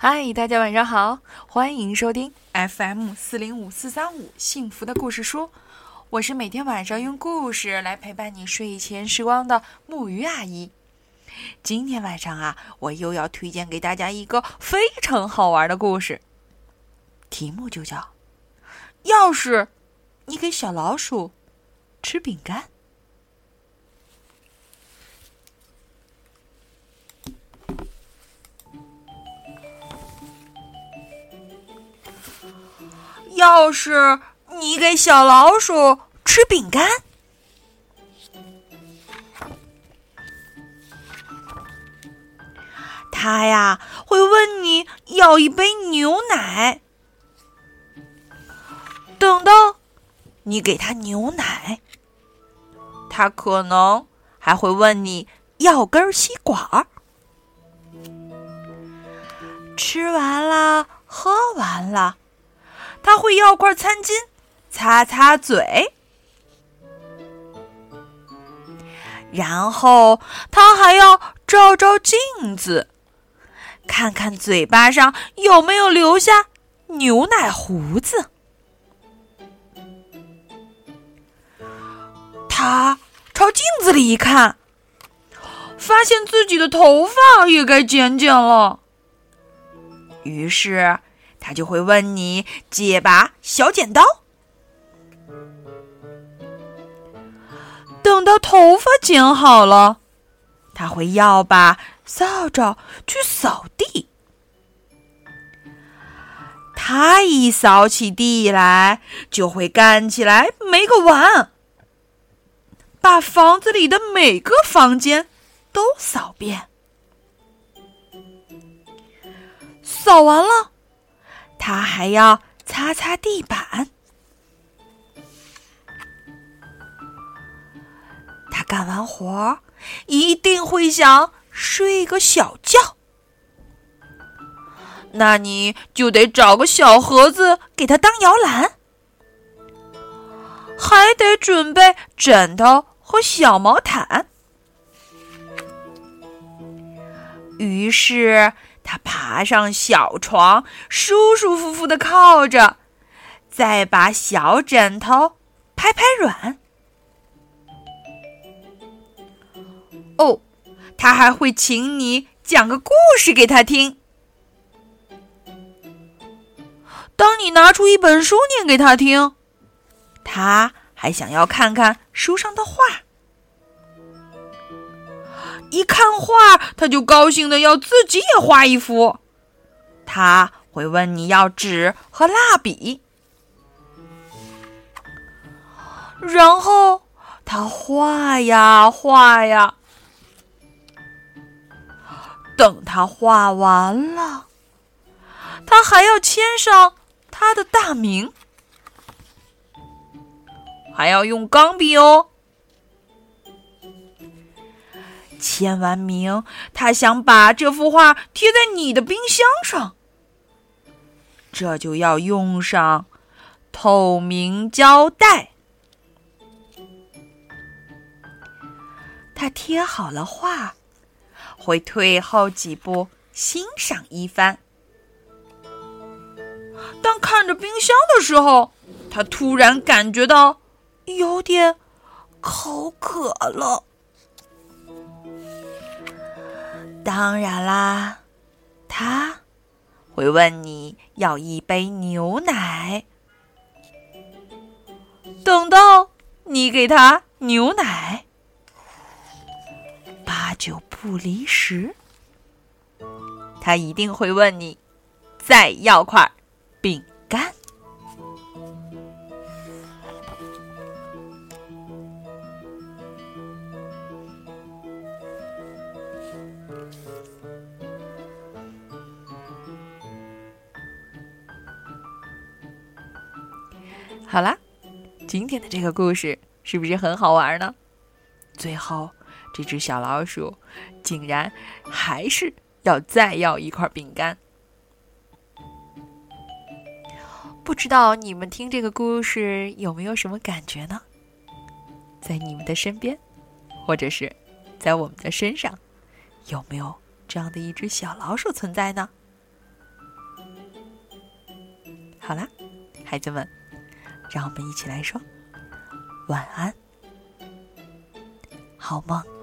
嗨，大家晚上好，欢迎收听 FM 四零五四三五幸福的故事书。我是每天晚上用故事来陪伴你睡前时光的木鱼阿姨。今天晚上啊，我又要推荐给大家一个非常好玩的故事，题目就叫“要是你给小老鼠吃饼干”。要是你给小老鼠吃饼干，它呀会问你要一杯牛奶。等到你给它牛奶，它可能还会问你要根吸管。吃完了，喝完了。他会要块餐巾，擦擦嘴，然后他还要照照镜子，看看嘴巴上有没有留下牛奶胡子。他朝镜子里一看，发现自己的头发也该剪剪了，于是。他就会问你借把小剪刀。等到头发剪好了，他会要把扫帚去扫地。他一扫起地来，就会干起来没个完，把房子里的每个房间都扫遍。扫完了。他还要擦擦地板。他干完活儿一定会想睡个小觉，那你就得找个小盒子给他当摇篮，还得准备枕头和小毛毯。于是。他爬上小床，舒舒服服的靠着，再把小枕头拍拍软。哦，他还会请你讲个故事给他听。当你拿出一本书念给他听，他还想要看看书上的画。一看画，他就高兴的要自己也画一幅。他会问你要纸和蜡笔，然后他画呀画呀。等他画完了，他还要签上他的大名，还要用钢笔哦。签完名，他想把这幅画贴在你的冰箱上，这就要用上透明胶带。他贴好了画，会退后几步欣赏一番。当看着冰箱的时候，他突然感觉到有点口渴了。当然啦，他会问你要一杯牛奶。等到你给他牛奶，八九不离十，他一定会问你再要块饼干。好啦，今天的这个故事是不是很好玩呢？最后，这只小老鼠竟然还是要再要一块饼干。不知道你们听这个故事有没有什么感觉呢？在你们的身边，或者是在我们的身上，有没有这样的一只小老鼠存在呢？好啦，孩子们，让我们一起来说晚安，好梦。